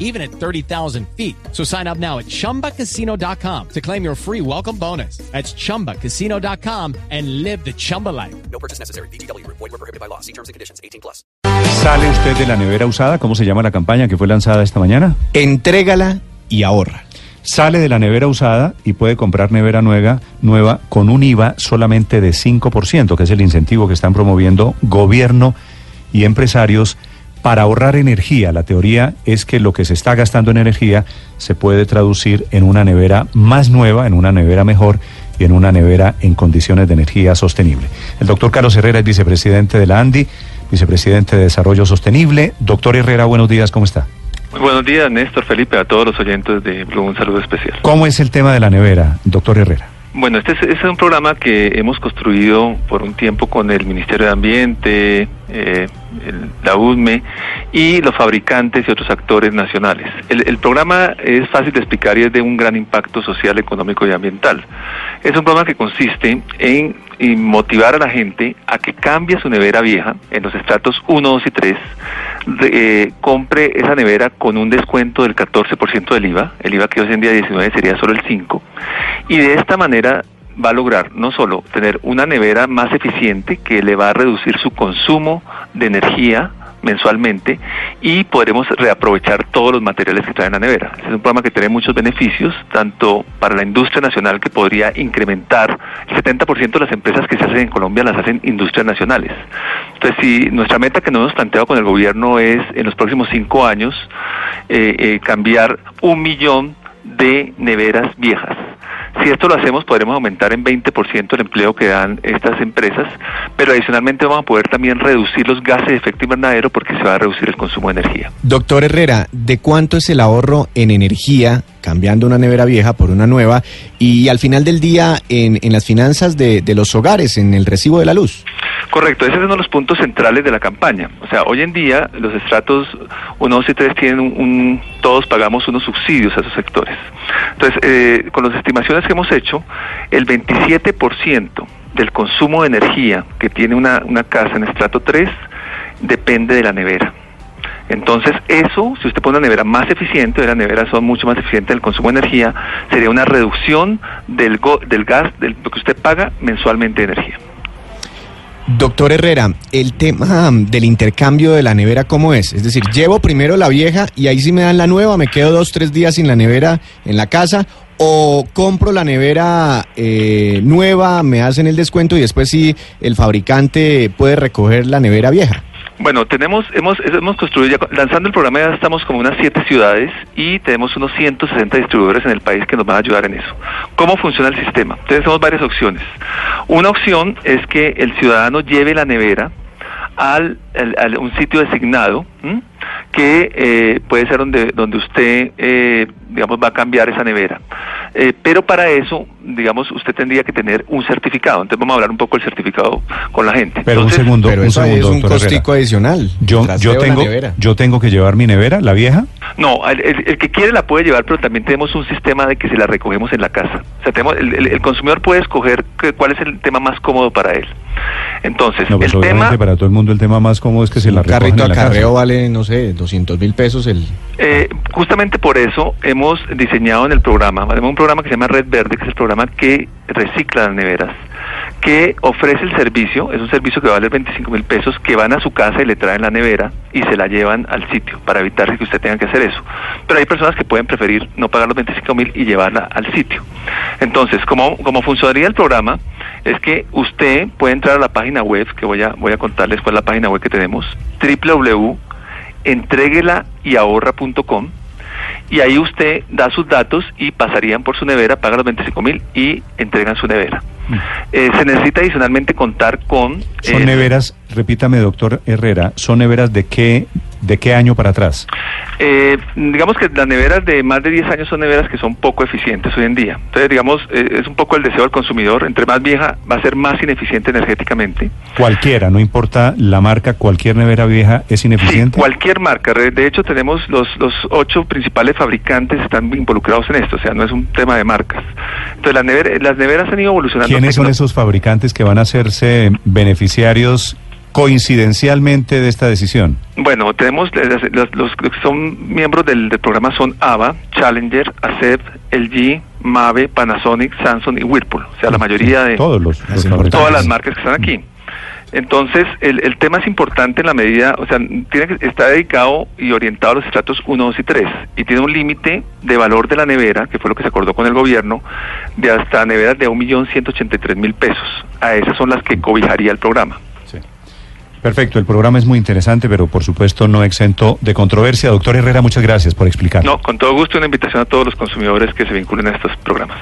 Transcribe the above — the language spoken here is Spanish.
even at 30,000 feet. So sign up now at chumbacasino.com to claim your free welcome bonus. That's chumbacasino.com and live the Chumba life. No purchase necessary. BGW. Void were prohibited by law. See terms and conditions. 18 plus. ¿Sale usted de la nevera usada? ¿Cómo se llama la campaña que fue lanzada esta mañana? Entrégala y ahorra. Sale de la nevera usada y puede comprar nevera nueva, nueva con un IVA solamente de 5%, que es el incentivo que están promoviendo gobierno y empresarios para ahorrar energía. La teoría es que lo que se está gastando en energía se puede traducir en una nevera más nueva, en una nevera mejor y en una nevera en condiciones de energía sostenible. El doctor Carlos Herrera es vicepresidente de la ANDI, vicepresidente de Desarrollo Sostenible. Doctor Herrera, buenos días, ¿cómo está? Muy buenos días, Néstor Felipe, a todos los oyentes de Blue, un saludo especial. ¿Cómo es el tema de la nevera, doctor Herrera? Bueno, este es, este es un programa que hemos construido por un tiempo con el Ministerio de Ambiente, eh, el- la UDME y los fabricantes y otros actores nacionales. El, el programa es fácil de explicar y es de un gran impacto social, económico y ambiental. Es un programa que consiste en, en motivar a la gente a que cambie su nevera vieja en los estratos 1, 2 y 3, de- eh, compre esa nevera con un descuento del 14% del IVA, el IVA que hoy en día 19 sería solo el 5, y de esta manera va a lograr no solo tener una nevera más eficiente que le va a reducir su consumo de energía mensualmente y podremos reaprovechar todos los materiales que trae en la nevera. Es un programa que tiene muchos beneficios, tanto para la industria nacional que podría incrementar el 70% de las empresas que se hacen en Colombia las hacen industrias nacionales. Entonces, si nuestra meta que nos hemos planteado con el gobierno es en los próximos cinco años eh, eh, cambiar un millón de neveras viejas. Si esto lo hacemos, podremos aumentar en 20% el empleo que dan estas empresas, pero adicionalmente vamos a poder también reducir los gases de efecto invernadero porque se va a reducir el consumo de energía. Doctor Herrera, ¿de cuánto es el ahorro en energía cambiando una nevera vieja por una nueva y al final del día en, en las finanzas de, de los hogares, en el recibo de la luz? Correcto, ese es uno de los puntos centrales de la campaña. O sea, hoy en día los estratos 1, 2 y 3 tienen un, un- todos pagamos unos subsidios a esos sectores. Entonces, eh, con las estimaciones que hemos hecho, el 27% del consumo de energía que tiene una, una casa en estrato 3 depende de la nevera. Entonces, eso, si usted pone una nevera más eficiente, las neveras son mucho más eficientes en el consumo de energía, sería una reducción del, go- del gas, de lo que usted paga mensualmente de energía. Doctor Herrera, el tema del intercambio de la nevera, ¿cómo es? Es decir, llevo primero la vieja y ahí sí me dan la nueva, me quedo dos, tres días sin la nevera en la casa, o compro la nevera eh, nueva, me hacen el descuento y después sí el fabricante puede recoger la nevera vieja. Bueno, tenemos, hemos, hemos construido, ya, lanzando el programa ya estamos como unas siete ciudades y tenemos unos 160 distribuidores en el país que nos van a ayudar en eso. ¿Cómo funciona el sistema? Entonces tenemos varias opciones. Una opción es que el ciudadano lleve la nevera al, un sitio designado que eh, puede ser donde, donde usted, eh, digamos, va a cambiar esa nevera. Eh, pero para eso, digamos, usted tendría que tener un certificado. Entonces vamos a hablar un poco del certificado con la gente. Pero Entonces, un segundo, Pero un segundo, es un Herrera. costico adicional. Yo, yo, tengo, yo tengo que llevar mi nevera, la vieja. No, el, el- el que quiere la puede llevar, pero también tenemos un sistema de que se la recogemos en la casa. O sea, tenemos, el, el- el consumidor puede escoger que- cuál es el tema más cómodo para él. Entonces, No, pues el tema, para todo el mundo el tema más cómodo es que se la recogen carrito en la acarreo casa. vale, no sé, 200 mil pesos el... eh, justamente por eso hemos diseñado en el programa, tenemos un programa que se llama Red Verde, que es el programa que recicla las neveras, que ofrece el servicio, es un servicio que vale 25 mil pesos, que van a su casa y le traen la nevera y se la llevan al sitio para evitar que usted tenga que hacer eso. Pero hay personas que pueden preferir no pagar los 25 mil y llevarla al sitio. Entonces, como, como funcionaría el programa, es que usted puede entrar a la página web, que voy a, voy a contarles cuál es la página web que tenemos, www.entreguelayahorra.com y ahí usted da sus datos y pasarían por su nevera, paga los 25 mil y entregan su nevera. Eh, se necesita adicionalmente contar con... Son eh, neveras, repítame doctor Herrera, ¿son neveras de qué ¿De qué año para atrás? Eh, digamos que las neveras de más de 10 años son neveras que son poco eficientes hoy en día. Entonces, digamos, eh, es un poco el deseo del consumidor. Entre más vieja, va a ser más ineficiente energéticamente. Cualquiera, no importa la marca, cualquier nevera vieja es Sí, ineficiente. cualquier marca. De hecho, tenemos los, los ocho principales fabricantes están involucrados en esto. O sea, no es un tema de marcas. Entonces, las, never- las neveras han ido evolucionando. ¿Quiénes son esos fabricantes que van a hacerse beneficiarios coincidencialmente de esta decisión? Bueno, tenemos eh, las- las- los que son miembros del, del programa son AVA, Challenger, ACEP, LG, Mave, Panasonic, Samsung y Whirlpool. O sea, la mayoría de Todos los, los todas las marcas que están aquí. Entonces, el, el tema es importante en la medida, o sea, tiene que está dedicado y orientado a los estratos 1, 2 y 3 y tiene un límite de valor de la nevera, que fue lo que se acordó con el gobierno, de hasta neveras de 1.183.000 pesos. A esas son las que cobijaría el programa. Perfecto, el programa es muy interesante, pero por supuesto no exento de controversia. Doctor Herrera, muchas gracias por explicar. No, con todo gusto una invitación a todos los consumidores que se vinculen a estos programas.